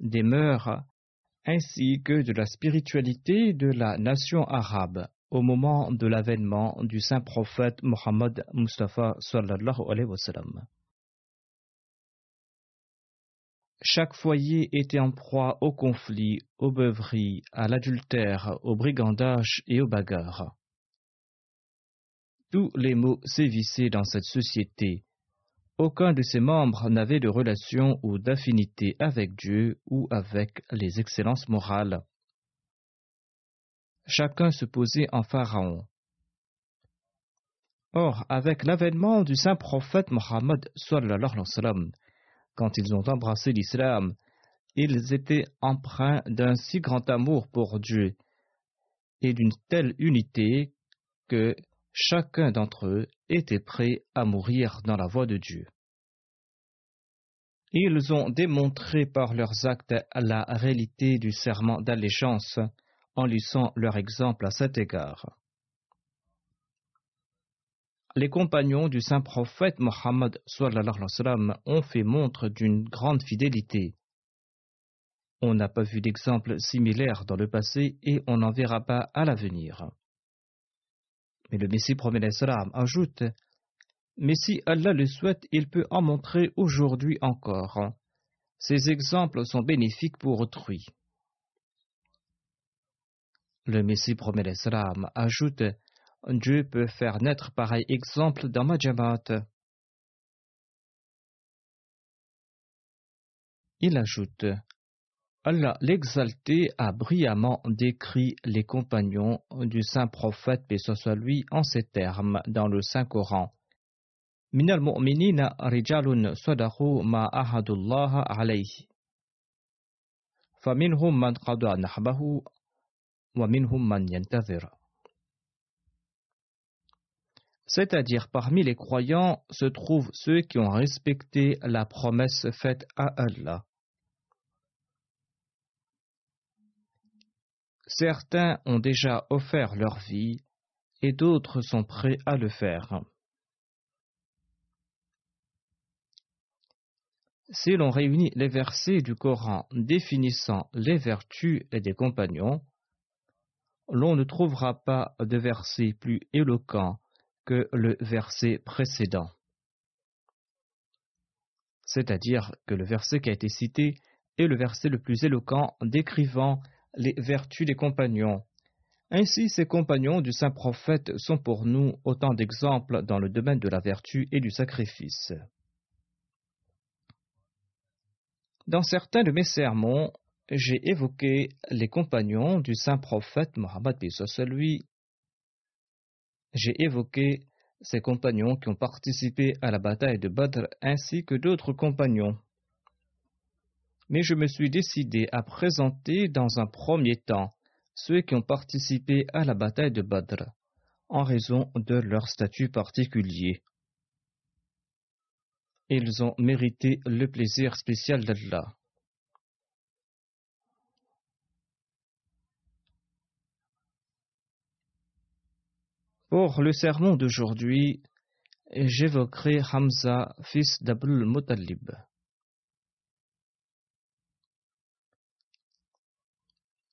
des mœurs, ainsi que de la spiritualité de la nation arabe au moment de l'avènement du saint prophète Mohammed Mustafa sallallahu alayhi wa sallam Chaque foyer était en proie au conflit, aux beuveries, à l'adultère, au brigandage et aux bagarres. Tous les maux sévissaient dans cette société. Aucun de ses membres n'avait de relation ou d'affinité avec Dieu ou avec les excellences morales. Chacun se posait en pharaon. Or, avec l'avènement du saint prophète Mohammed quand ils ont embrassé l'islam, ils étaient empreints d'un si grand amour pour Dieu et d'une telle unité que chacun d'entre eux était prêt à mourir dans la voie de Dieu. Ils ont démontré par leurs actes la réalité du serment d'allégeance en laissant leur exemple à cet égard. Les compagnons du saint prophète Mohammed ont fait montre d'une grande fidélité. On n'a pas vu d'exemple similaire dans le passé et on n'en verra pas à l'avenir. Le Messie promet ajoute Mais si Allah le souhaite, il peut en montrer aujourd'hui encore. Ces exemples sont bénéfiques pour autrui. Le Messie promet ajoute Dieu peut faire naître pareil exemple dans ma Jamaat. Il ajoute Allah l'exalté a brillamment décrit les compagnons du saint prophète, paix soit lui, en ces termes dans le Saint-Coran. Minal mu'minina rijalun sadahu ma ahadullah alayhi. فمنهم من قضى نحبه ومنهم من ينتظر c'est-à-dire parmi les croyants se trouvent ceux qui ont respecté la promesse faite à Allah. Certains ont déjà offert leur vie et d'autres sont prêts à le faire. Si l'on réunit les versets du Coran définissant les vertus des compagnons, l'on ne trouvera pas de verset plus éloquent que le verset précédent. C'est-à-dire que le verset qui a été cité est le verset le plus éloquent décrivant les vertus des compagnons. Ainsi, ces compagnons du saint prophète sont pour nous autant d'exemples dans le domaine de la vertu et du sacrifice. Dans certains de mes sermons, j'ai évoqué les compagnons du saint prophète Mohammed lui. J'ai évoqué ces compagnons qui ont participé à la bataille de Badr ainsi que d'autres compagnons. Mais je me suis décidé à présenter dans un premier temps ceux qui ont participé à la bataille de Badr en raison de leur statut particulier. Ils ont mérité le plaisir spécial d'Allah. Pour le sermon d'aujourd'hui, j'évoquerai Hamza, fils d'Abul Muttalib.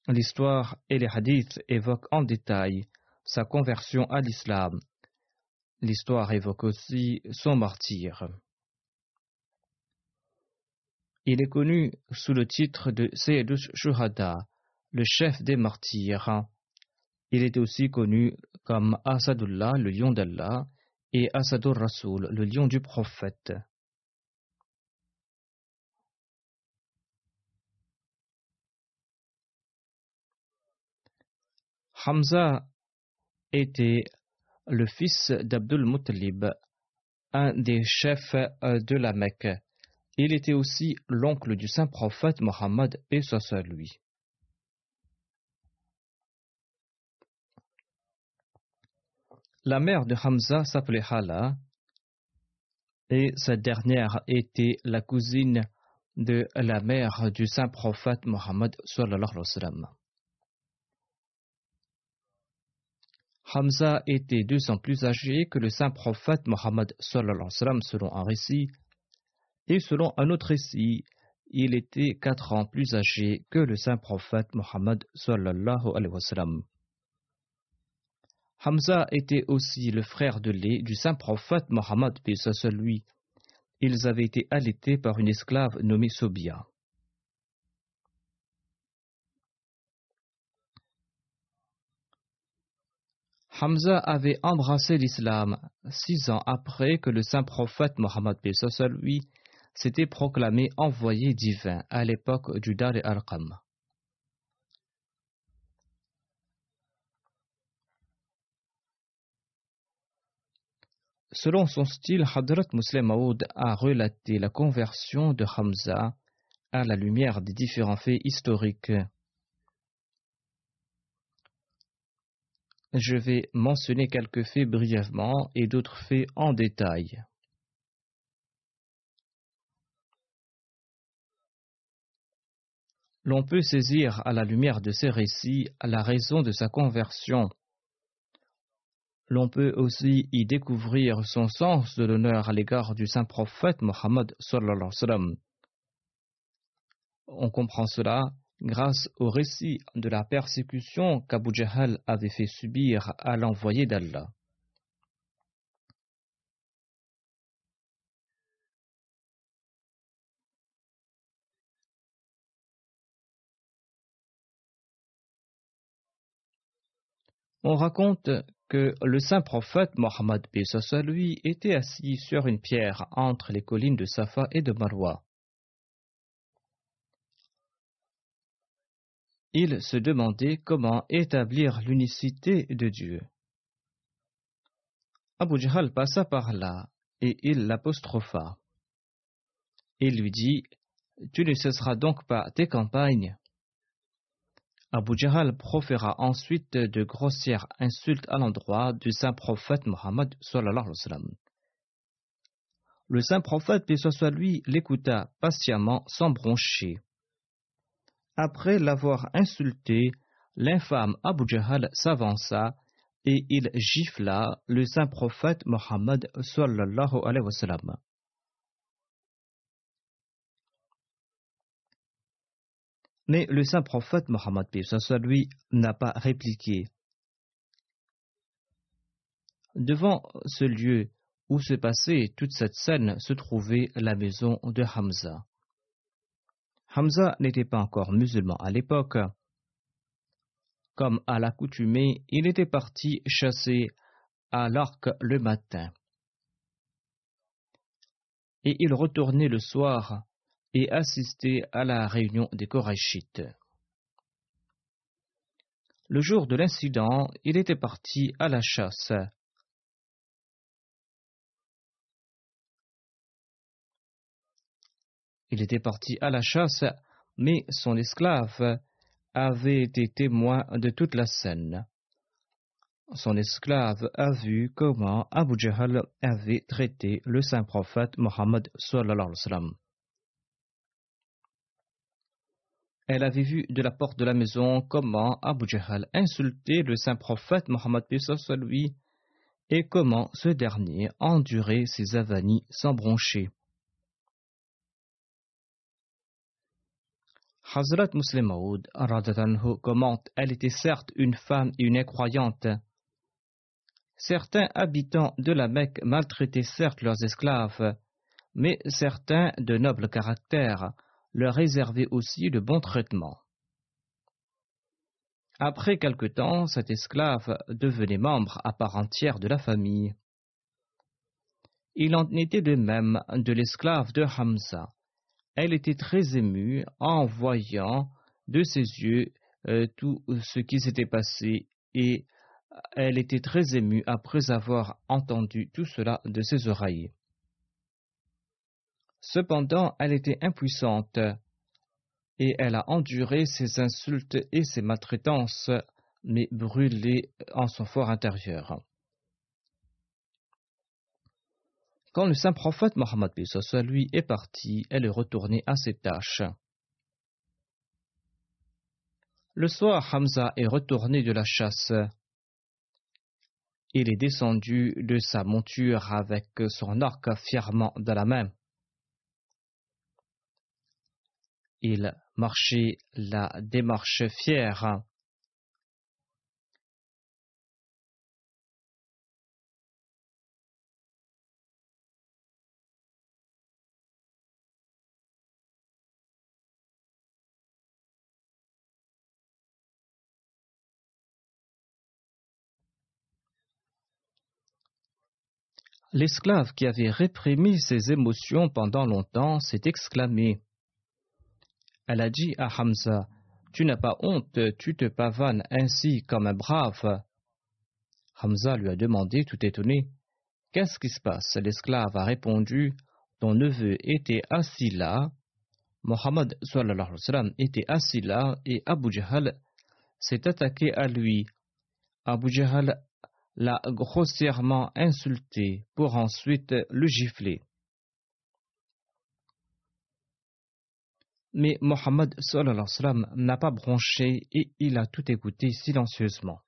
L'histoire et les hadiths évoquent en détail sa conversion à l'islam. L'histoire évoque aussi son martyr. Il est connu sous le titre de Sayyidus Shuhada, le chef des martyrs. Il était aussi connu comme Asadullah, le lion d'Allah, et Asadur Rasul, le lion du prophète. Hamza était le fils d'Abdul Muttalib, un des chefs de la Mecque. Il était aussi l'oncle du saint prophète Mohammed et soit lui. La mère de Hamza s'appelait Hala et cette dernière était la cousine de la mère du saint prophète Mohammed Hamza était deux ans plus âgé que le saint prophète Mohammed selon un récit, et selon un autre récit, il était quatre ans plus âgé que le saint prophète Mohammed Hamza était aussi le frère de lait du saint prophète Mohammed lui. Ils avaient été allaités par une esclave nommée Sobia. Hamza avait embrassé l'islam six ans après que le saint prophète Mohammed lui s'était proclamé envoyé divin à l'époque du Dar al-Arqam. Selon son style, Hadrat Muslim Maud a relaté la conversion de Hamza à la lumière des différents faits historiques. Je vais mentionner quelques faits brièvement et d'autres faits en détail. L'on peut saisir à la lumière de ces récits la raison de sa conversion l'on peut aussi y découvrir son sens de l'honneur à l'égard du saint prophète Mohammed. On comprend cela grâce au récit de la persécution qu'Abu Jahal avait fait subir à l'envoyé d'Allah. On raconte que le saint prophète Mohammed lui était assis sur une pierre entre les collines de Safa et de Marwa. Il se demandait comment établir l'unicité de Dieu. Abu Jahl passa par là et il l'apostropha. Il lui dit Tu ne cesseras donc pas tes campagnes Abu Jahl proféra ensuite de grossières insultes à l'endroit du saint prophète Mohammed. Le saint prophète, paix soit lui, l'écouta patiemment sans broncher. Après l'avoir insulté, l'infâme Abu Jahl s'avança et il gifla le saint prophète Mohammed. Mais le saint prophète Mohammed lui n'a pas répliqué. Devant ce lieu où se passait toute cette scène se trouvait la maison de Hamza. Hamza n'était pas encore musulman à l'époque. Comme à l'accoutumée, il était parti chasser à l'arc le matin. Et il retournait le soir et assisté à la réunion des Korachites. Le jour de l'incident, il était parti à la chasse. Il était parti à la chasse, mais son esclave avait été témoin de toute la scène. Son esclave a vu comment Abu Jahl avait traité le saint prophète Mohammed Elle avait vu de la porte de la maison comment Abu Jahl insultait le saint prophète Mohammed et comment ce dernier endurait ses avanies sans broncher. Hazrat Muslim Maud commente Elle était certes une femme et une incroyante. Certains habitants de la Mecque maltraitaient certes leurs esclaves, mais certains de noble caractère leur réservaient aussi de bons traitements. Après quelque temps, cet esclave devenait membre à part entière de la famille. Il en était de même de l'esclave de Hamza elle était très émue en voyant de ses yeux euh, tout ce qui s'était passé et elle était très émue après avoir entendu tout cela de ses oreilles. Cependant, elle était impuissante et elle a enduré ses insultes et ses maltraitances, mais brûlé en son fort intérieur. Quand le saint prophète Mohammed lui est parti, elle est retournée à ses tâches. Le soir, Hamza est retourné de la chasse. Il est descendu de sa monture avec son arc fièrement dans la main. Il marchait la démarche fière. L'esclave qui avait réprimé ses émotions pendant longtemps s'est exclamé. Elle a dit à Hamza Tu n'as pas honte, tu te pavanes ainsi comme un brave. Hamza lui a demandé, tout étonné Qu'est-ce qui se passe? L'esclave a répondu Ton neveu était assis là, Mohammed était assis là et Abu Jahl s'est attaqué à lui. Abu Jahl l'a grossièrement insulté pour ensuite le gifler. Mais Mohammed n'a pas bronché et il a tout écouté silencieusement.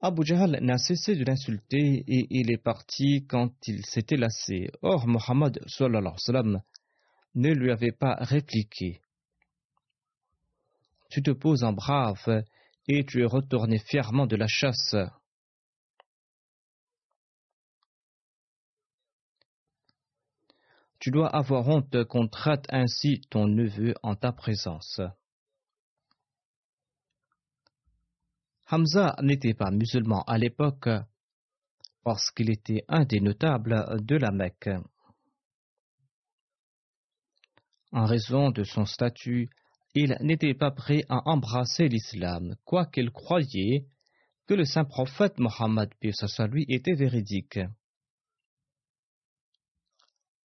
Abu Jahl n'a cessé de l'insulter et il est parti quand il s'était lassé. Or, Mohammed ne lui avait pas répliqué. Tu te poses en brave et tu es retourné fièrement de la chasse. Tu dois avoir honte qu'on traite ainsi ton neveu en ta présence. Hamza n'était pas musulman à l'époque parce qu'il était un des notables de la Mecque. En raison de son statut, il n'était pas prêt à embrasser l'islam, quoiqu'il croyait que le saint prophète Mohammed lui était véridique.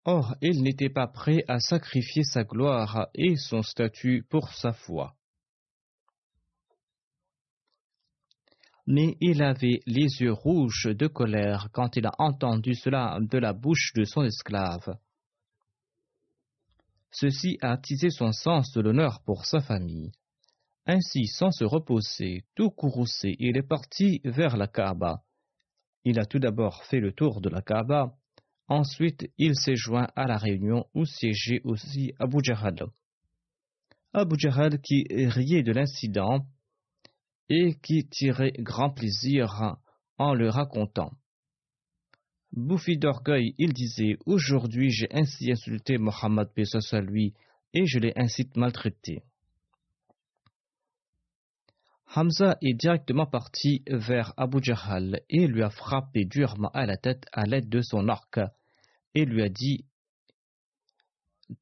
Or, il n'était pas prêt à sacrifier sa gloire et son statut pour sa foi. Mais il avait les yeux rouges de colère quand il a entendu cela de la bouche de son esclave. Ceci a attisé son sens de l'honneur pour sa famille. Ainsi, sans se reposer, tout courroucé, il est parti vers la Kaaba. Il a tout d'abord fait le tour de la Kaaba, ensuite il s'est joint à la réunion où siégeait aussi Abu Jahl. Abu Jahl qui riait de l'incident et qui tirait grand plaisir en le racontant. Bouffi d'orgueil, il disait Aujourd'hui j'ai ainsi insulté Mohammed à lui et je l'ai ainsi maltraité. Hamza est directement parti vers Abu Jahl et lui a frappé durement à la tête à l'aide de son arc et lui a dit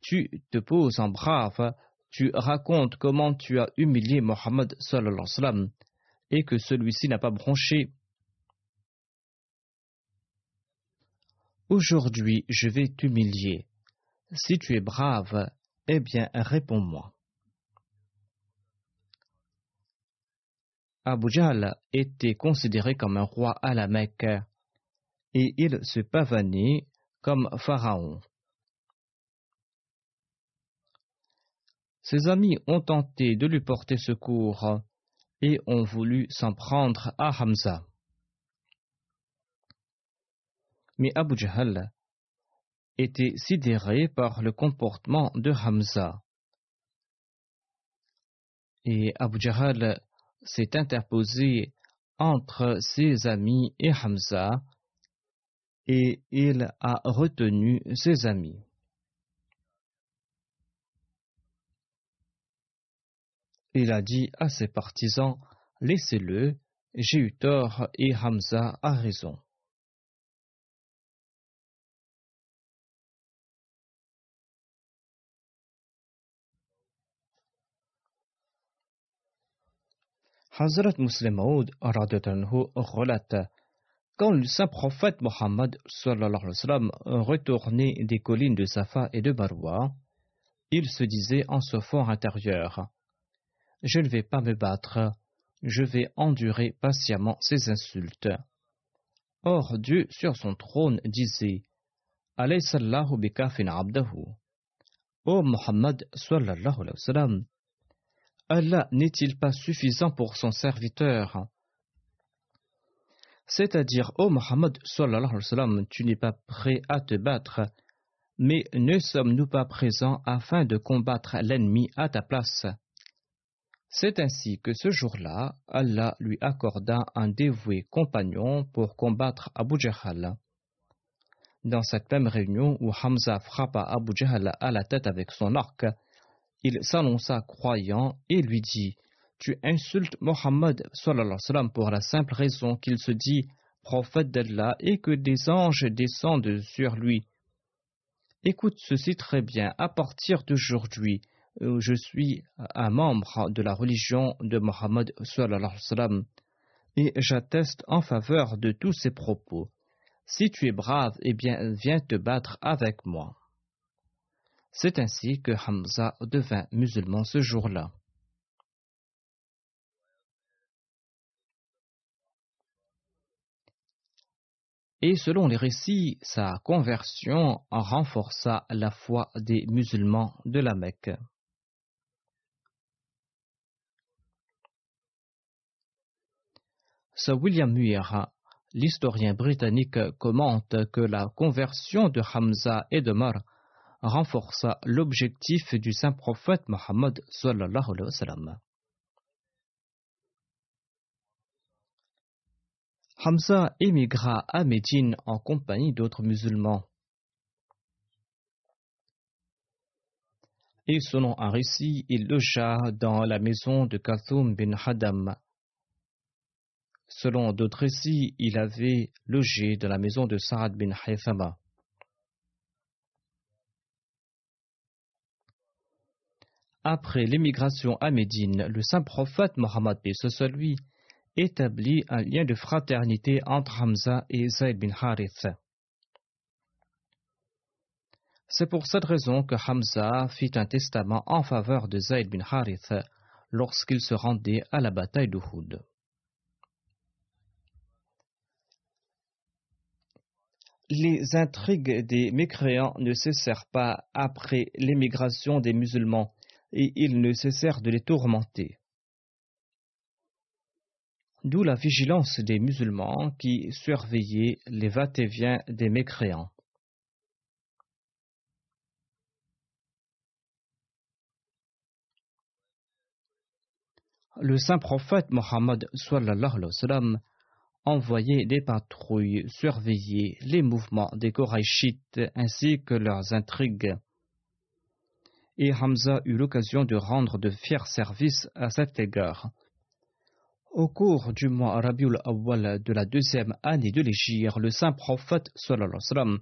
tu te poses en brave, tu racontes comment tu as humilié Mohammed et que celui-ci n'a pas bronché. Aujourd'hui, je vais t'humilier. Si tu es brave, eh bien, réponds-moi. Abu Jahl était considéré comme un roi à la Mecque et il se pavanait comme pharaon. Ses amis ont tenté de lui porter secours et ont voulu s'en prendre à Hamza. Mais Abu Jahl était sidéré par le comportement de Hamza. Et Abu Jahl s'est interposé entre ses amis et Hamza et il a retenu ses amis. Il a dit à ses partisans Laissez-le, j'ai eu tort et Hamza a raison. Hazrat Muslim Maud relate quand le saint prophète Mohammed retournait des collines de Safa et de Marwa, il se disait en ce fort intérieur Je ne vais pas me battre, je vais endurer patiemment ces insultes. Or, Dieu sur son trône disait Alayhi bikafin abdahu. Ô Mohammed sallallahu alayhi wa sallam, Allah n'est-il pas suffisant pour son serviteur? C'est-à-dire, ô Mohammed, tu n'es pas prêt à te battre, mais ne sommes-nous pas présents afin de combattre l'ennemi à ta place? C'est ainsi que ce jour-là, Allah lui accorda un dévoué compagnon pour combattre Abu Jahl. Dans cette même réunion où Hamza frappa Abu Jahl à la tête avec son arc, il s'annonça croyant et lui dit Tu insultes Mohammed pour la simple raison qu'il se dit prophète d'Allah et que des anges descendent sur lui. Écoute ceci très bien. À partir d'aujourd'hui, euh, je suis un membre de la religion de Mohammed et j'atteste en faveur de tous ses propos. Si tu es brave, eh bien, viens te battre avec moi. C'est ainsi que Hamza devint musulman ce jour-là. Et selon les récits, sa conversion renforça la foi des musulmans de la Mecque. Sir William Muir, l'historien britannique, commente que la conversion de Hamza et de Mar renforça l'objectif du saint prophète Mohammed. Hamza émigra à Médine en compagnie d'autres musulmans. Et selon un récit, il logea dans la maison de Kathoum bin Hadam. Selon d'autres récits, il avait logé dans la maison de Sa'ad bin Haythama. Après l'émigration à Médine, le saint prophète Mohammed lui établit un lien de fraternité entre Hamza et Zayd bin Harith. C'est pour cette raison que Hamza fit un testament en faveur de Zayd bin Harith lorsqu'il se rendait à la bataille d'Uhud. Les intrigues des mécréants ne cessèrent pas après l'émigration des musulmans et il ne cessèrent de les tourmenter. D'où la vigilance des musulmans qui surveillaient les va-et-vient des mécréants. Le saint prophète Mohammed envoyait des patrouilles surveiller les mouvements des Korachites ainsi que leurs intrigues et Hamza eut l'occasion de rendre de fiers services à cet égard. Au cours du mois Rabiul Awwal de la deuxième année de l'Égypte, le saint prophète sallam,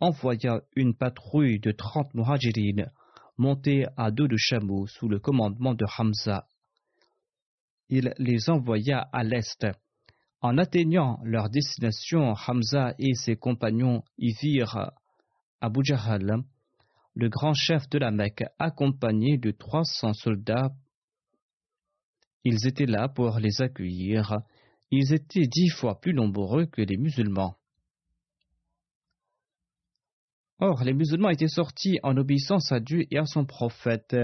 envoya une patrouille de trente muhajirines montés à dos de chameaux sous le commandement de Hamza. Il les envoya à l'est. En atteignant leur destination, Hamza et ses compagnons y virent Abu Jahal, le grand chef de la Mecque, accompagné de trois cents soldats. Ils étaient là pour les accueillir. Ils étaient dix fois plus nombreux que les musulmans. Or, les musulmans étaient sortis en obéissance à Dieu et à son prophète,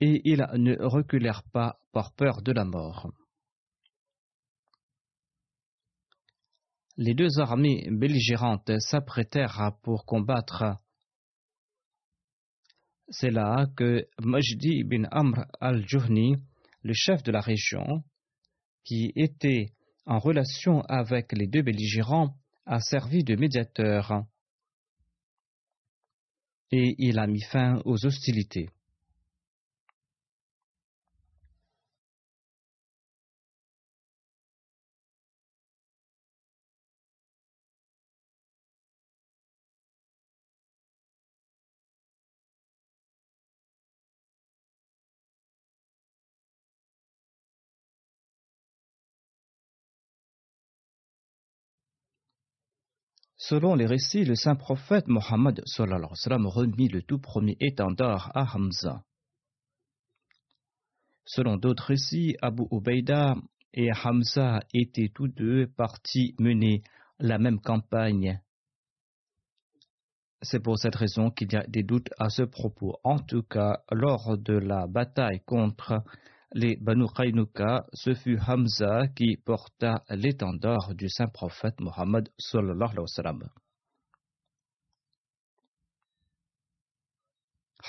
et ils ne reculèrent pas par peur de la mort. Les deux armées belligérantes s'apprêtèrent pour combattre. C'est là que Majdi ibn Amr al-Juhni, le chef de la région, qui était en relation avec les deux belligérants, a servi de médiateur et il a mis fin aux hostilités. Selon les récits, le saint prophète Mohammed remit le tout premier étendard à Hamza. Selon d'autres récits, Abu Ubaida et Hamza étaient tous deux partis mener la même campagne. C'est pour cette raison qu'il y a des doutes à ce propos. En tout cas, lors de la bataille contre les Banu Qaynuka, ce fut Hamza qui porta l'étendard du saint prophète Mohammed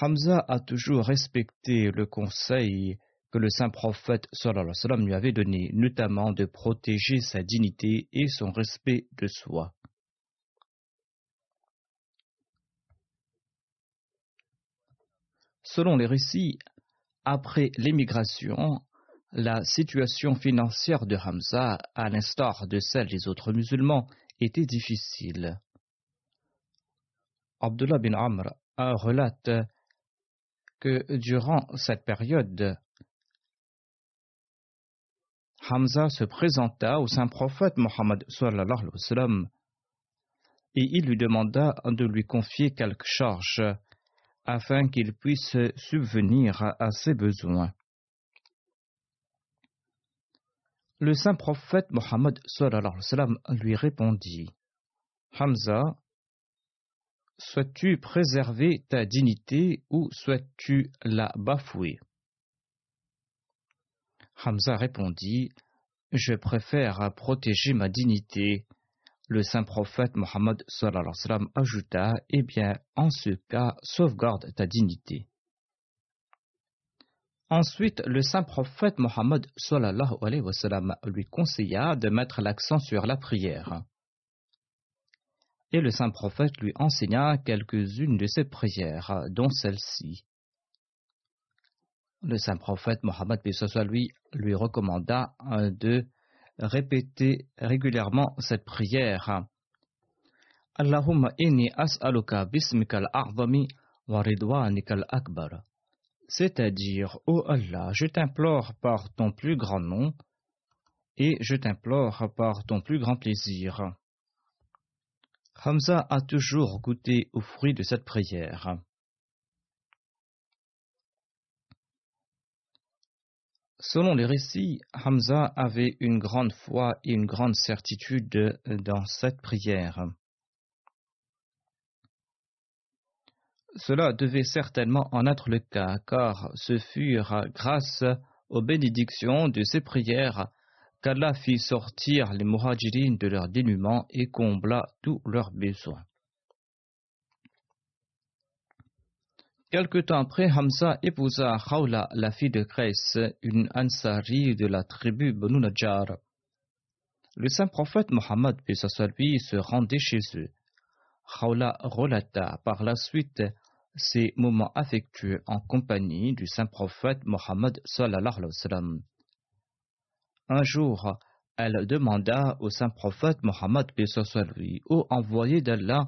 Hamza a toujours respecté le conseil que le saint prophète lui avait donné, notamment de protéger sa dignité et son respect de soi. Selon les récits, après l'émigration, la situation financière de Hamza, à l'instar de celle des autres musulmans, était difficile. Abdullah bin Amr relate que durant cette période, Hamza se présenta au saint prophète Mohammed et il lui demanda de lui confier quelque charge afin qu'il puisse subvenir à ses besoins. Le saint prophète Mohammed lui répondit Hamza, souhaites-tu préserver ta dignité ou souhaites-tu la bafouer? Hamza répondit Je préfère protéger ma dignité le saint prophète Mohammed ajouta Eh bien, en ce cas, sauvegarde ta dignité. Ensuite, le saint prophète Mohammed lui conseilla de mettre l'accent sur la prière. Et le saint prophète lui enseigna quelques-unes de ses prières, dont celle-ci. Le saint prophète Mohammed lui, lui recommanda de répétez régulièrement cette prière. Allahumma inni as'aluka bismikal a'zami wa ridwanikal akbar. C'est-à-dire, ô Allah, je t'implore par ton plus grand nom et je t'implore par ton plus grand plaisir. Hamza a toujours goûté au fruit de cette prière. Selon les récits, Hamza avait une grande foi et une grande certitude dans cette prière. Cela devait certainement en être le cas, car ce furent grâce aux bénédictions de ces prières qu'Allah fit sortir les muhajirines de leur dénuement et combla tous leurs besoins. Quelque temps après, Hamza épousa Khawla, la fille de Grèce, une Ansari de la tribu Banu Najjar. Le saint prophète Mohammed lui se rendait chez eux. Khawla relata par la suite ses moments affectueux en compagnie du saint prophète Mohammed Un jour, elle demanda au saint prophète Mohammed lui, ô envoyé d'Allah,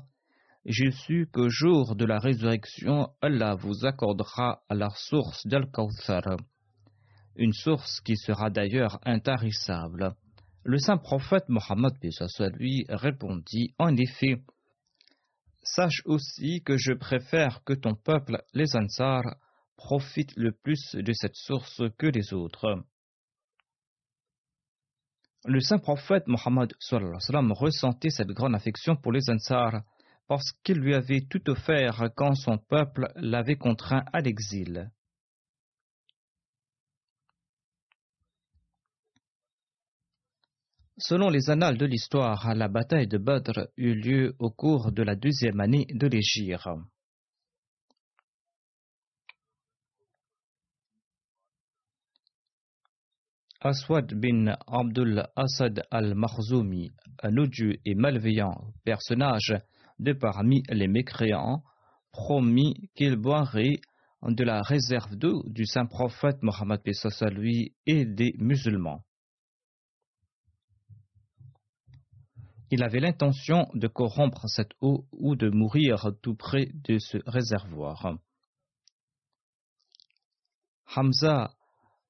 j'ai su qu'au jour de la résurrection, Allah vous accordera la source d'Al-Kawthar, une source qui sera d'ailleurs intarissable. Le saint prophète Mohammed lui répondit En effet, sache aussi que je préfère que ton peuple, les Ansar, profite le plus de cette source que les autres. Le saint prophète Mohammed ressentait cette grande affection pour les Ansar parce qu'il lui avait tout offert quand son peuple l'avait contraint à l'exil. Selon les annales de l'histoire, la bataille de Badr eut lieu au cours de la deuxième année de l'Égypte. Aswad bin Abdul Asad al-Makhzoumi, un odieux et malveillant personnage de parmi les mécréants, promit qu'il boirait de la réserve d'eau du saint prophète Mohammed lui et des musulmans. Il avait l'intention de corrompre cette eau ou de mourir tout près de ce réservoir. Hamza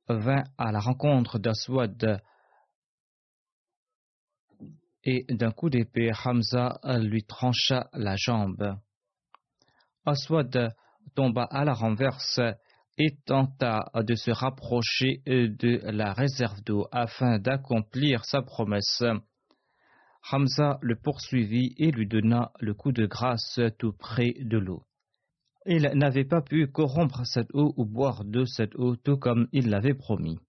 vint à la rencontre d'Aswad et d'un coup d'épée, Hamza lui trancha la jambe. Aswad tomba à la renverse et tenta de se rapprocher de la réserve d'eau afin d'accomplir sa promesse. Hamza le poursuivit et lui donna le coup de grâce tout près de l'eau. Il n'avait pas pu corrompre cette eau ou boire de cette eau tout comme il l'avait promis.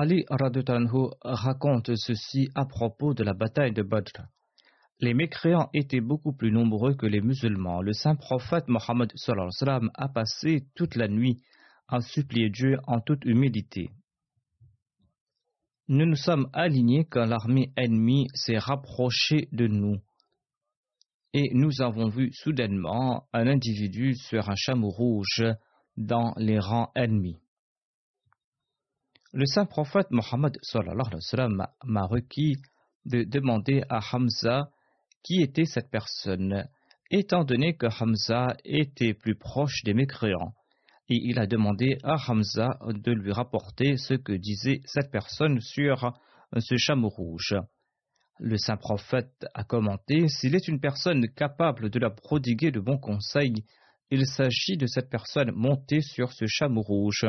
Ali Radutanhu raconte ceci à propos de la bataille de Badr. Les mécréants étaient beaucoup plus nombreux que les musulmans. Le saint prophète Mohammed a passé toute la nuit à supplier Dieu en toute humilité. Nous nous sommes alignés quand l'armée ennemie s'est rapprochée de nous. Et nous avons vu soudainement un individu sur un chameau rouge dans les rangs ennemis. Le saint prophète Mohammed m'a requis de demander à Hamza qui était cette personne, étant donné que Hamza était plus proche des mécréants et il a demandé à Hamza de lui rapporter ce que disait cette personne sur ce chameau rouge. Le saint prophète a commenté S'il est une personne capable de la prodiguer de bons conseils, il s'agit de cette personne montée sur ce chameau rouge.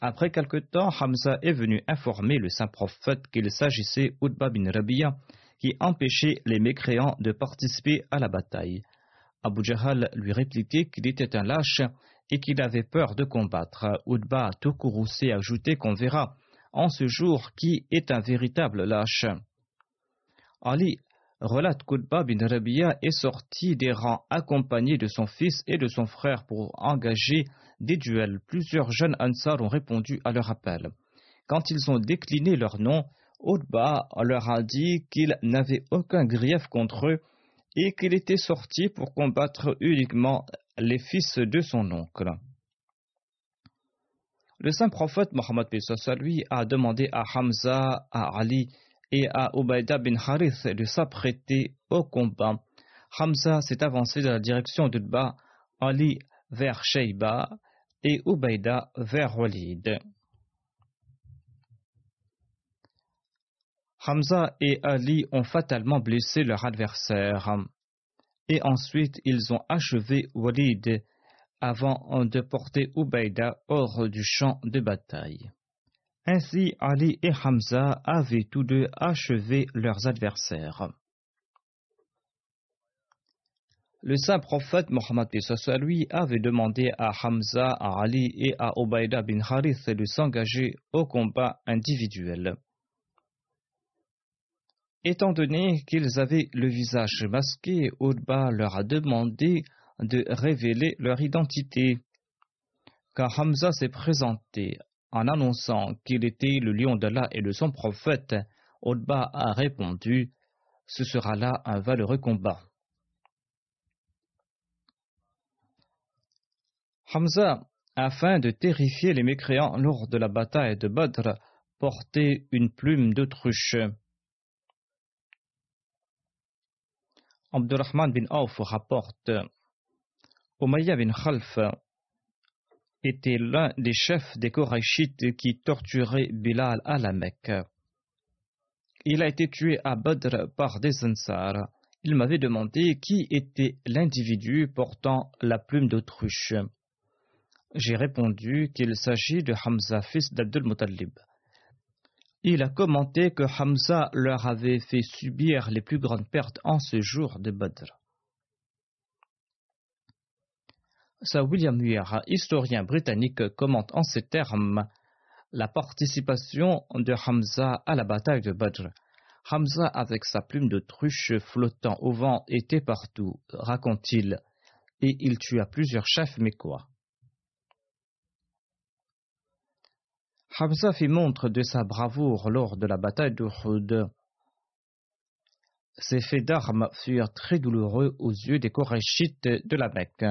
Après quelque temps, Hamza est venu informer le saint prophète qu'il s'agissait d'Utba bin Rabia, qui empêchait les mécréants de participer à la bataille. Abu Jahal lui répliquait qu'il était un lâche et qu'il avait peur de combattre. Udba a ajouté qu'on verra en ce jour qui est un véritable lâche. Ali relate qu'Udba bin Rabia est sorti des rangs accompagné de son fils et de son frère pour engager des duels. Plusieurs jeunes Ansar ont répondu à leur appel. Quand ils ont décliné leur nom, Udba leur a dit qu'il n'avait aucun grief contre eux et qu'il était sorti pour combattre uniquement les fils de son oncle. Le saint prophète Mohammed lui a demandé à Hamza, à Ali et à Ubaida bin Harith de s'apprêter au combat. Hamza s'est avancé dans la direction d'Udba, Ali vers Sheiba et Ubaida vers Walid. Hamza et Ali ont fatalement blessé leur adversaire et ensuite ils ont achevé Walid avant de porter Ubaida hors du champ de bataille. Ainsi, Ali et Hamza avaient tous deux achevé leurs adversaires. Le saint prophète Mohammed lui avait demandé à Hamza, à Ali et à Ubaida bin Harith de s'engager au combat individuel. Étant donné qu'ils avaient le visage masqué, Udba leur a demandé de révéler leur identité. Quand Hamza s'est présenté en annonçant qu'il était le lion d'Allah et de son prophète, Udba a répondu Ce sera là un valeureux combat. Hamza, afin de terrifier les mécréants lors de la bataille de Badr, portait une plume d'autruche. Abdurrahman bin Auf rapporte Umayya bin Khalf était l'un des chefs des Korachites qui torturaient Bilal à la Mecque. Il a été tué à Badr par des Ansar. Il m'avait demandé qui était l'individu portant la plume d'autruche. J'ai répondu qu'il s'agit de Hamza, fils d'Abdul Muttalib. Il a commenté que Hamza leur avait fait subir les plus grandes pertes en ce jour de Badr. William Muir, historien britannique, commente en ces termes la participation de Hamza à la bataille de Badr. Hamza, avec sa plume de truche flottant au vent, était partout, raconte-t-il, et il tua plusieurs chefs mécois. Hamza fit montre de sa bravoure lors de la bataille d'Uhud. Ses faits d'armes furent très douloureux aux yeux des Korachites de la Mecque.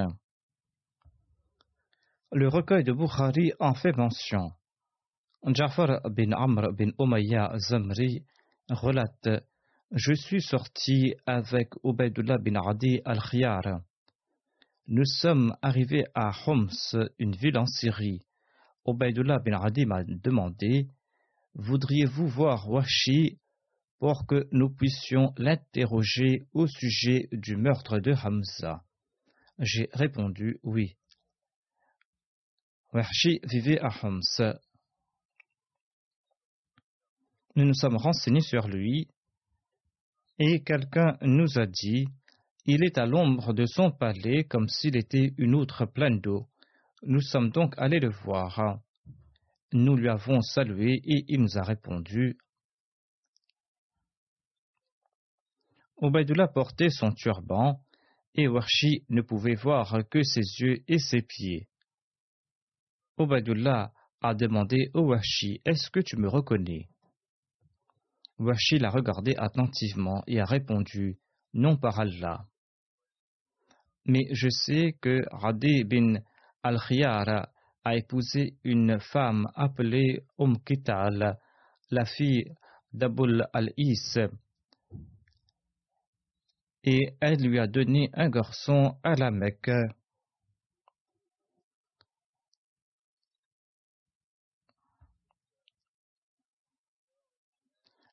Le recueil de Bukhari en fait mention. Jafar bin Amr bin Umayya Zamri relate Je suis sorti avec Ubaidullah bin Adi al-Khiyar. Nous sommes arrivés à Homs, une ville en Syrie. Obaidullah bin Adi m'a demandé Voudriez-vous voir Washi pour que nous puissions l'interroger au sujet du meurtre de Hamza? J'ai répondu oui. Washi vivait à Homs. Nous nous sommes renseignés sur lui et quelqu'un nous a dit Il est à l'ombre de son palais comme s'il était une outre pleine d'eau. Nous sommes donc allés le voir. Nous lui avons salué et il nous a répondu. Ubaidullah portait son turban et Warshi ne pouvait voir que ses yeux et ses pieds. Ubaidullah a demandé au Warshi Est-ce que tu me reconnais? Warshi l'a regardé attentivement et a répondu Non par Allah. Mais je sais que Radi bin Al-Khiyar a épousé une femme appelée Umm Kital, la fille d'Abul Al-Is, et elle lui a donné un garçon à la Mecque.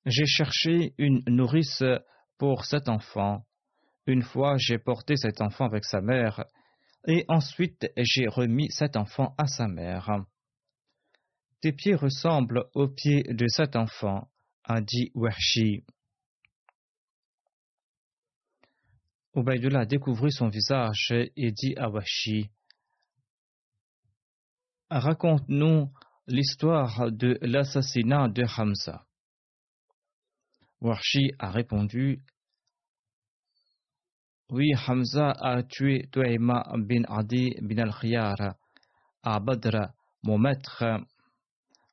J'ai cherché une nourrice pour cet enfant. Une fois, j'ai porté cet enfant avec sa mère et ensuite j'ai remis cet enfant à sa mère. Tes pieds ressemblent aux pieds de cet enfant, a dit Wahshi. Ubaidullah découvrit son visage et dit à Washi Raconte-nous l'histoire de l'assassinat de Hamza. Washi a répondu oui, Hamza a tué Tuaima bin Adi bin al-Khiyar à Badr. Mon maître,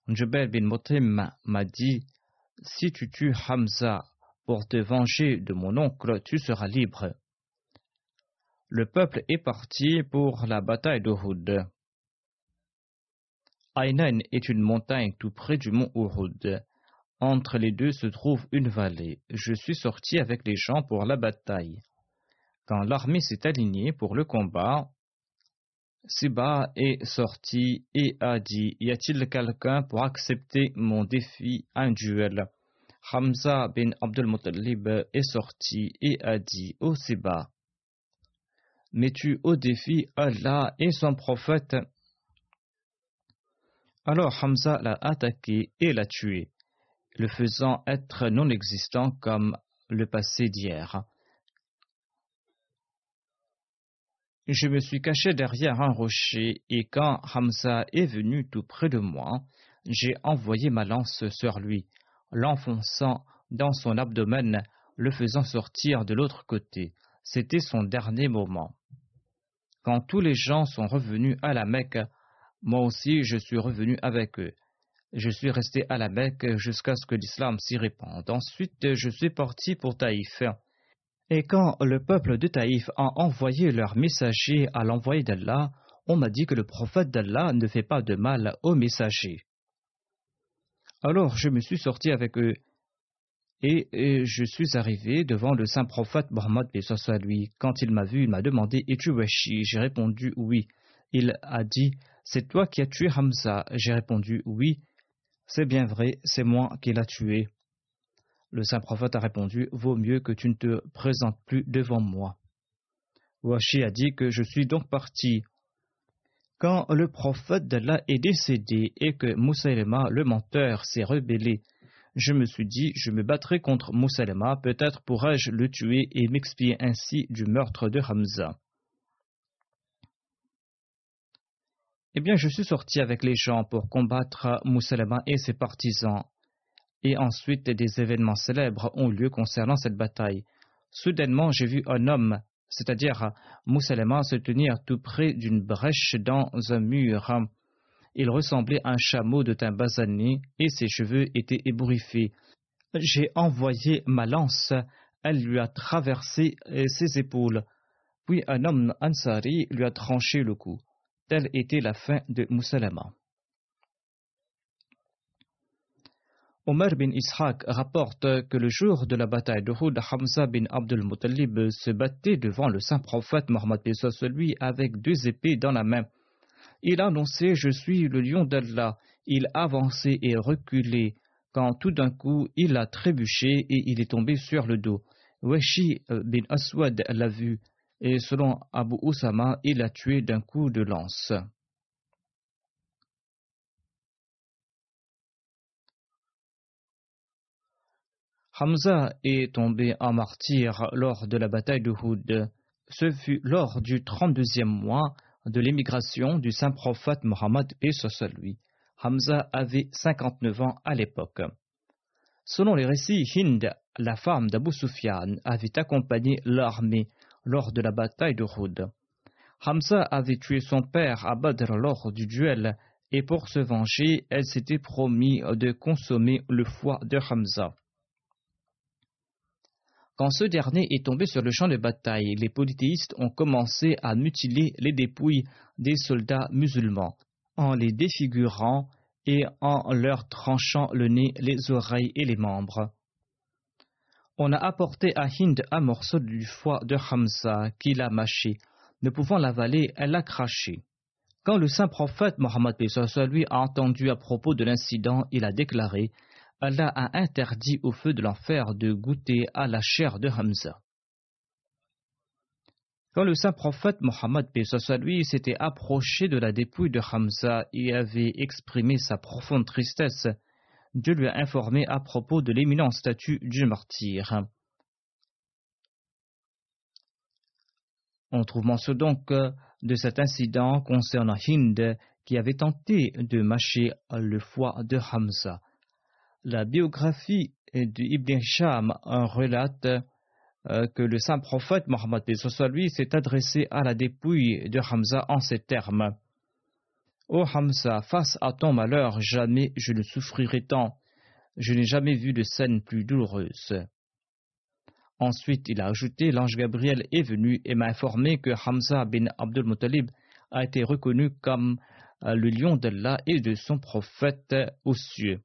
bin Motim, m'a dit Si tu tues Hamza pour te venger de mon oncle, tu seras libre. Le peuple est parti pour la bataille d'Uhud. Aynan est une montagne tout près du mont Uhud. Entre les deux se trouve une vallée. Je suis sorti avec les gens pour la bataille. Quand l'armée s'est alignée pour le combat, Siba est sorti et a dit Y a-t-il quelqu'un pour accepter mon défi à un duel Hamza bin Abdul Muttalib est sorti et a dit Ô Siba, mets-tu au défi Allah et son prophète? Alors Hamza l'a attaqué et l'a tué, le faisant être non existant comme le passé d'hier. Je me suis caché derrière un rocher et quand Hamza est venu tout près de moi, j'ai envoyé ma lance sur lui, l'enfonçant dans son abdomen, le faisant sortir de l'autre côté. C'était son dernier moment. Quand tous les gens sont revenus à la Mecque, moi aussi je suis revenu avec eux. Je suis resté à la Mecque jusqu'à ce que l'islam s'y répande. Ensuite, je suis parti pour Taïf. Et quand le peuple de Taïf a envoyé leur messager à l'envoyé d'Allah, on m'a dit que le prophète d'Allah ne fait pas de mal aux messagers. Alors je me suis sorti avec eux et, je suis arrivé devant le saint prophète Mohammed à lui. Quand il m'a vu, il m'a demandé Es-tu Washi? J'ai répondu oui. Il a dit C'est toi qui as tué Hamza J'ai répondu oui. C'est bien vrai, c'est moi qui l'ai tué. Le saint prophète a répondu Vaut mieux que tu ne te présentes plus devant moi. Washi a dit que je suis donc parti. Quand le prophète d'Allah est décédé et que Moussaïlema, le menteur, s'est rebellé, je me suis dit, je me battrai contre Moussalema, peut-être pourrais-je le tuer et m'expier ainsi du meurtre de Hamza. Eh bien, je suis sorti avec les gens pour combattre Moussalema et ses partisans. Et ensuite, des événements célèbres ont lieu concernant cette bataille. Soudainement, j'ai vu un homme, c'est-à-dire Moussalema, se tenir tout près d'une brèche dans un mur. Il ressemblait à un chameau de teint basané et ses cheveux étaient ébouriffés. J'ai envoyé ma lance, elle lui a traversé euh, ses épaules. Puis un homme Ansari lui a tranché le cou. Telle était la fin de Moussalama. Omar bin Ishaq rapporte que le jour de la bataille de Houd, Hamza bin Abdul Muttalib se battait devant le saint prophète Mohammed lui avec deux épées dans la main. Il annonçait Je suis le lion d'Allah. Il avançait et reculait, quand tout d'un coup il a trébuché et il est tombé sur le dos. Weshi bin Aswad l'a vu, et selon Abu Usama, il l'a tué d'un coup de lance. Hamza est tombé en martyr lors de la bataille de Houd. Ce fut lors du trente-deuxième mois de l'émigration du saint prophète Mohammed et lui. Hamza avait 59 ans à l'époque. Selon les récits, Hind, la femme d'Abu Sufyan, avait accompagné l'armée lors de la bataille de Houd. Hamza avait tué son père à Badr lors du duel et pour se venger, elle s'était promis de consommer le foie de Hamza. Quand ce dernier est tombé sur le champ de bataille, les polythéistes ont commencé à mutiler les dépouilles des soldats musulmans, en les défigurant et en leur tranchant le nez, les oreilles et les membres. On a apporté à Hind un morceau du foie de Hamza qu'il a mâché. Ne pouvant l'avaler, elle l'a craché. Quand le saint prophète Mohammed lui a entendu à propos de l'incident, il a déclaré Allah a interdit au feu de l'enfer de goûter à la chair de Hamza. Quand le saint prophète Mohammed lui s'était approché de la dépouille de Hamza et avait exprimé sa profonde tristesse, Dieu lui a informé à propos de l'éminent statut du martyr. On trouve mention donc de cet incident concernant Hind qui avait tenté de mâcher le foie de Hamza. La biographie d'Ibn Sham relate euh, que le saint prophète Mohammed lui s'est adressé à la dépouille de Hamza en ces termes. Ô Hamza, face à ton malheur, jamais je ne souffrirai tant. Je n'ai jamais vu de scène plus douloureuse. Ensuite, il a ajouté L'ange Gabriel est venu et m'a informé que Hamza bin Abdul Muttalib a été reconnu comme euh, le lion d'Allah et de son prophète aux cieux.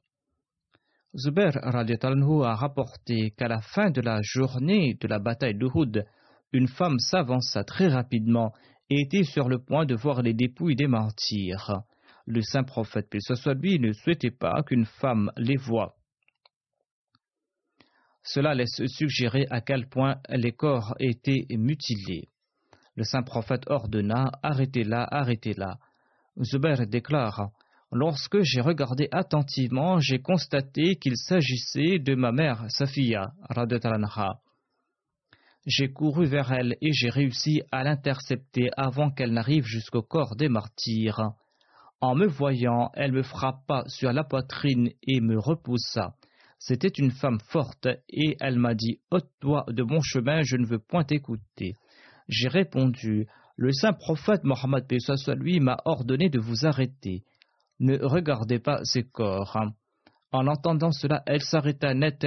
Zubair a rapporté qu'à la fin de la journée de la bataille d'Uhud, une femme s'avança très rapidement était sur le point de voir les dépouilles des martyrs. Le saint prophète, paix soit lui, ne souhaitait pas qu'une femme les voie. Cela laisse suggérer à quel point les corps étaient mutilés. Le saint prophète ordonna Arrêtez-la, arrêtez-la. Zubair déclare Lorsque j'ai regardé attentivement, j'ai constaté qu'il s'agissait de ma mère Safiya, Radetalanha. J'ai couru vers elle et j'ai réussi à l'intercepter avant qu'elle n'arrive jusqu'au corps des martyrs. En me voyant, elle me frappa sur la poitrine et me repoussa. C'était une femme forte et elle m'a dit Ôte-toi de mon chemin, je ne veux point t'écouter. J'ai répondu Le saint prophète Mohammed lui m'a ordonné de vous arrêter. Ne regardez pas ses corps. En entendant cela, elle s'arrêta net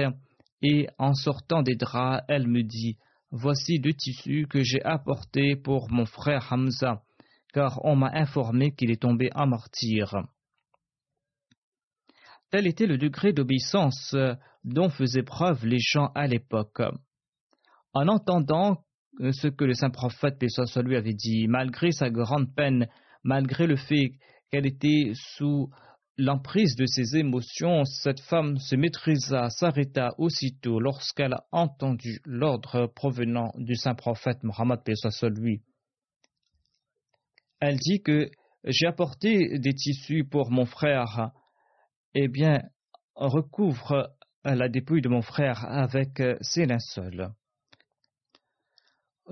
et en sortant des draps, elle me dit Voici deux tissus que j'ai apportés pour mon frère Hamza, car on m'a informé qu'il est tombé en martyr. Tel était le degré d'obéissance dont faisaient preuve les gens à l'époque. En entendant ce que le saint prophète, paix soit lui, avait dit, malgré sa grande peine, malgré le fait qu'elle était sous l'emprise de ses émotions, cette femme se maîtrisa, s'arrêta aussitôt lorsqu'elle a entendu l'ordre provenant du saint prophète Mohammed, lui. Elle dit que j'ai apporté des tissus pour mon frère. Eh bien, recouvre la dépouille de mon frère avec ses linceuls.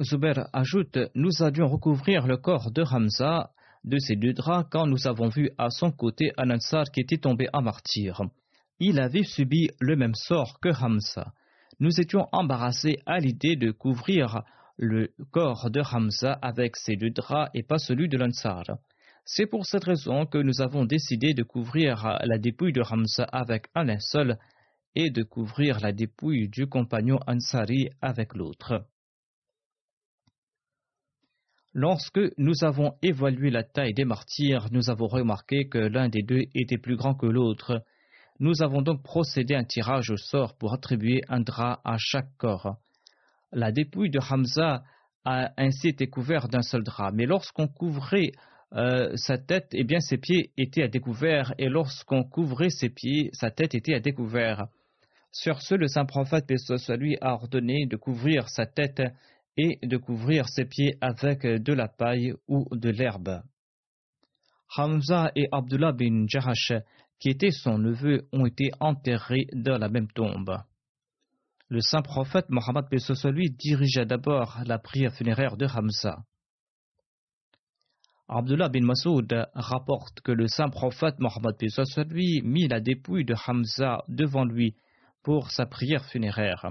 Zuber ajoute Nous allions recouvrir le corps de Hamza de ses deux draps quand nous avons vu à son côté un Ansar qui était tombé en martyr. Il avait subi le même sort que Hamza. Nous étions embarrassés à l'idée de couvrir le corps de Hamza avec ses deux draps et pas celui de l'Ansar. C'est pour cette raison que nous avons décidé de couvrir la dépouille de Hamza avec un linceul et de couvrir la dépouille du compagnon Ansari avec l'autre. Lorsque nous avons évalué la taille des martyrs, nous avons remarqué que l'un des deux était plus grand que l'autre. Nous avons donc procédé à un tirage au sort pour attribuer un drap à chaque corps. La dépouille de Hamza a ainsi été couverte d'un seul drap, mais lorsqu'on couvrait euh, sa tête, eh bien ses pieds étaient à découvert, et lorsqu'on couvrait ses pieds, sa tête était à découvert. Sur ce, le saint prophète, lui, a ordonné de couvrir sa tête et de couvrir ses pieds avec de la paille ou de l'herbe. Hamza et Abdullah bin Jahash, qui étaient son neveu, ont été enterrés dans la même tombe. Le saint prophète Mohammed lui dirigea d'abord la prière funéraire de Hamza. Abdullah bin Masoud rapporte que le saint prophète Mohammed lui mit la dépouille de Hamza devant lui pour sa prière funéraire.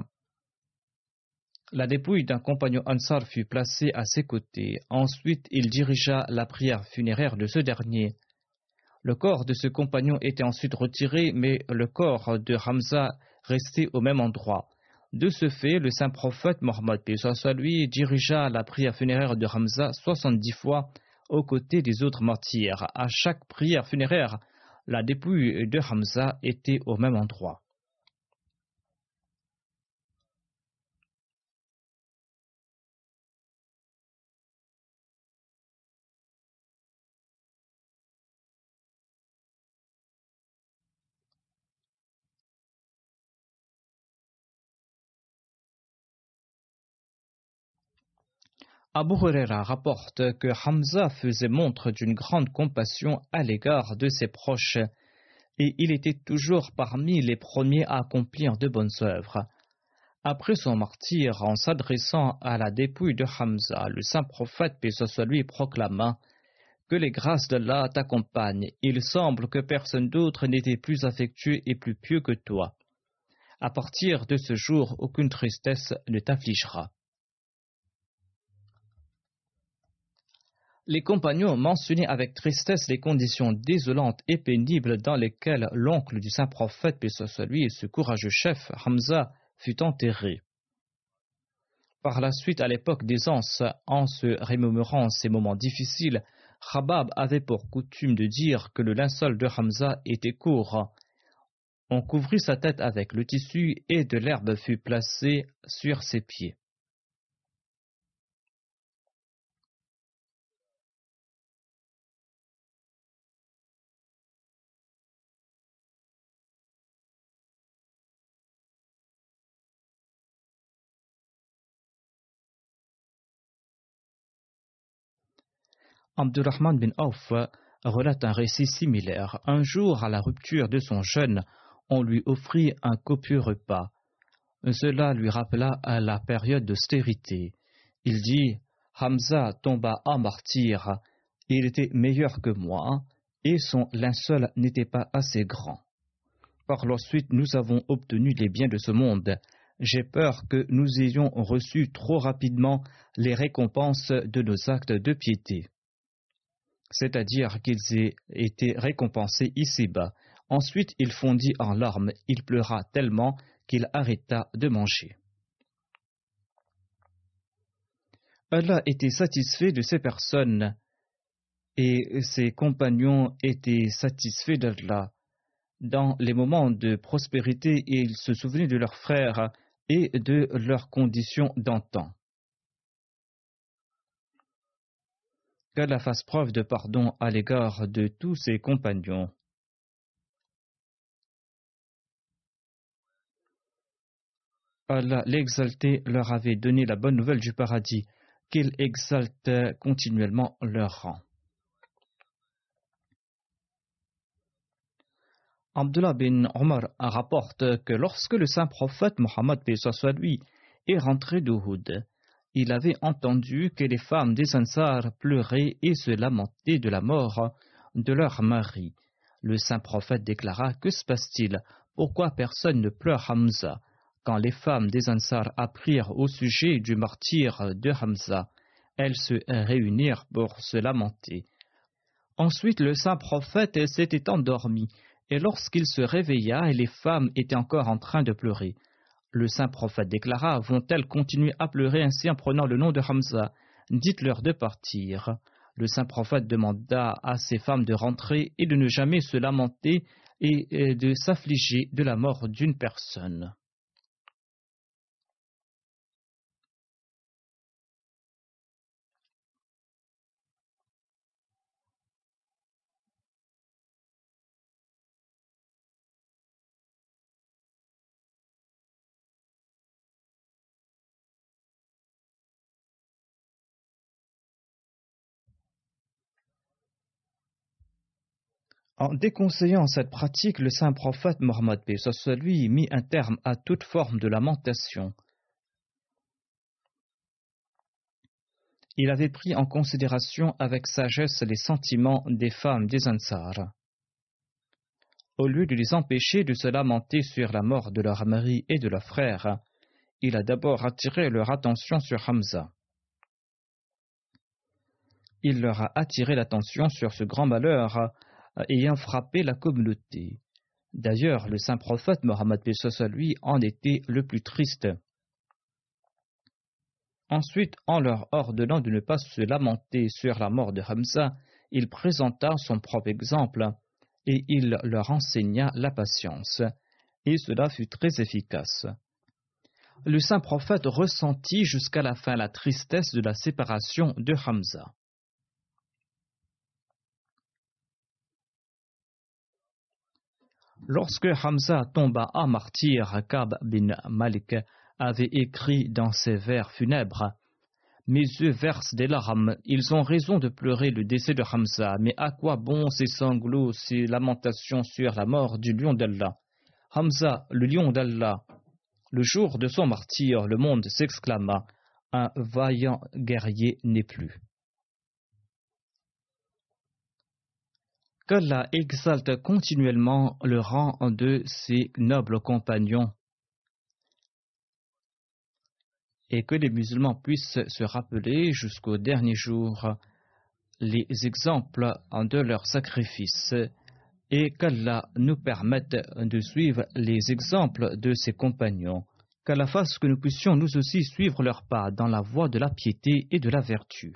La dépouille d'un compagnon Ansar fut placée à ses côtés. Ensuite, il dirigea la prière funéraire de ce dernier. Le corps de ce compagnon était ensuite retiré, mais le corps de Hamza restait au même endroit. De ce fait, le saint prophète Mohammed lui dirigea la prière funéraire de Hamza soixante-dix fois aux côtés des autres martyrs. À chaque prière funéraire, la dépouille de Hamza était au même endroit. Abu Huraira rapporte que Hamza faisait montre d'une grande compassion à l'égard de ses proches et il était toujours parmi les premiers à accomplir de bonnes œuvres. Après son martyr, en s'adressant à la dépouille de Hamza, le saint prophète, paix lui, proclama Que les grâces d'Allah t'accompagnent. Il semble que personne d'autre n'était plus affectueux et plus pieux que toi. À partir de ce jour, aucune tristesse ne t'affligera. Les compagnons mentionnaient avec tristesse les conditions désolantes et pénibles dans lesquelles l'oncle du saint prophète, paix soit lui, et ce courageux chef, Hamza, fut enterré. Par la suite, à l'époque d'aisance, en se remémorant ces moments difficiles, Rabab avait pour coutume de dire que le linceul de Hamza était court. On couvrit sa tête avec le tissu et de l'herbe fut placée sur ses pieds. Abdurrahman bin Auf relate un récit similaire. Un jour, à la rupture de son jeûne, on lui offrit un copieux repas. Cela lui rappela la période d'austérité. Il dit Hamza tomba en martyr. Il était meilleur que moi, et son linceul n'était pas assez grand. Par la suite, nous avons obtenu les biens de ce monde. J'ai peur que nous ayons reçu trop rapidement les récompenses de nos actes de piété c'est-à-dire qu'ils aient été récompensés ici-bas. Ensuite, il fondit en larmes, il pleura tellement qu'il arrêta de manger. Allah était satisfait de ces personnes et ses compagnons étaient satisfaits d'Allah. Dans les moments de prospérité, ils se souvenaient de leurs frères et de leurs conditions d'antan. qu'Allah fasse preuve de pardon à l'égard de tous ses compagnons. Allah l'exalté leur avait donné la bonne nouvelle du paradis, qu'il exalte continuellement leur rang. Abdullah bin Omar rapporte que lorsque le saint prophète Mohammed lui est rentré d'Uhud, il avait entendu que les femmes des Ansar pleuraient et se lamentaient de la mort de leur mari. Le saint prophète déclara Que se passe-t-il? Pourquoi personne ne pleure Hamza? Quand les femmes des Ansar apprirent au sujet du martyr de Hamza, elles se réunirent pour se lamenter. Ensuite, le saint prophète s'était endormi, et lorsqu'il se réveilla, les femmes étaient encore en train de pleurer. Le saint prophète déclara Vont-elles continuer à pleurer ainsi en prenant le nom de Hamza? Dites-leur de partir. Le saint prophète demanda à ces femmes de rentrer et de ne jamais se lamenter et de s'affliger de la mort d'une personne. En déconseillant cette pratique, le saint prophète Mohammed lui mit un terme à toute forme de lamentation. Il avait pris en considération avec sagesse les sentiments des femmes des Ansar. Au lieu de les empêcher de se lamenter sur la mort de leur mari et de leur frère, il a d'abord attiré leur attention sur Hamza. Il leur a attiré l'attention sur ce grand malheur ayant frappé la communauté. D'ailleurs, le saint prophète Mohammed lui en était le plus triste. Ensuite, en leur ordonnant de ne pas se lamenter sur la mort de Hamza, il présenta son propre exemple et il leur enseigna la patience, et cela fut très efficace. Le saint prophète ressentit jusqu'à la fin la tristesse de la séparation de Hamza. Lorsque Hamza tomba à martyr, Kab bin Malik avait écrit dans ses vers funèbres Mes yeux versent des larmes, ils ont raison de pleurer le décès de Hamza, mais à quoi bon ces sanglots, ces lamentations sur la mort du lion d'Allah? Hamza, le lion d'Allah. Le jour de son martyr, le monde s'exclama Un vaillant guerrier n'est plus. qu'Allah exalte continuellement le rang de ses nobles compagnons. Et que les musulmans puissent se rappeler jusqu'au dernier jour les exemples de leurs sacrifices et qu'Allah nous permette de suivre les exemples de ses compagnons, qu'Allah fasse que nous puissions nous aussi suivre leurs pas dans la voie de la piété et de la vertu.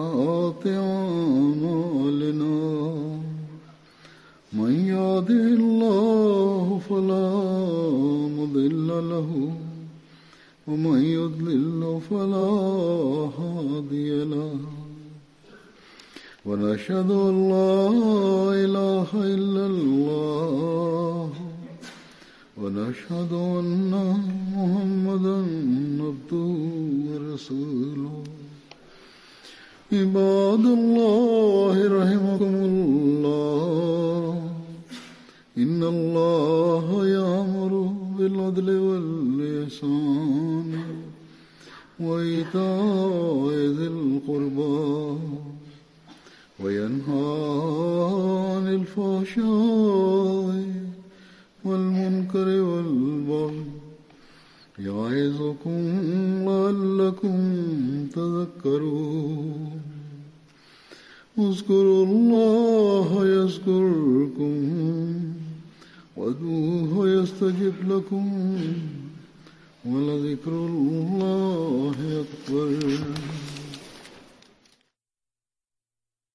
ونشهد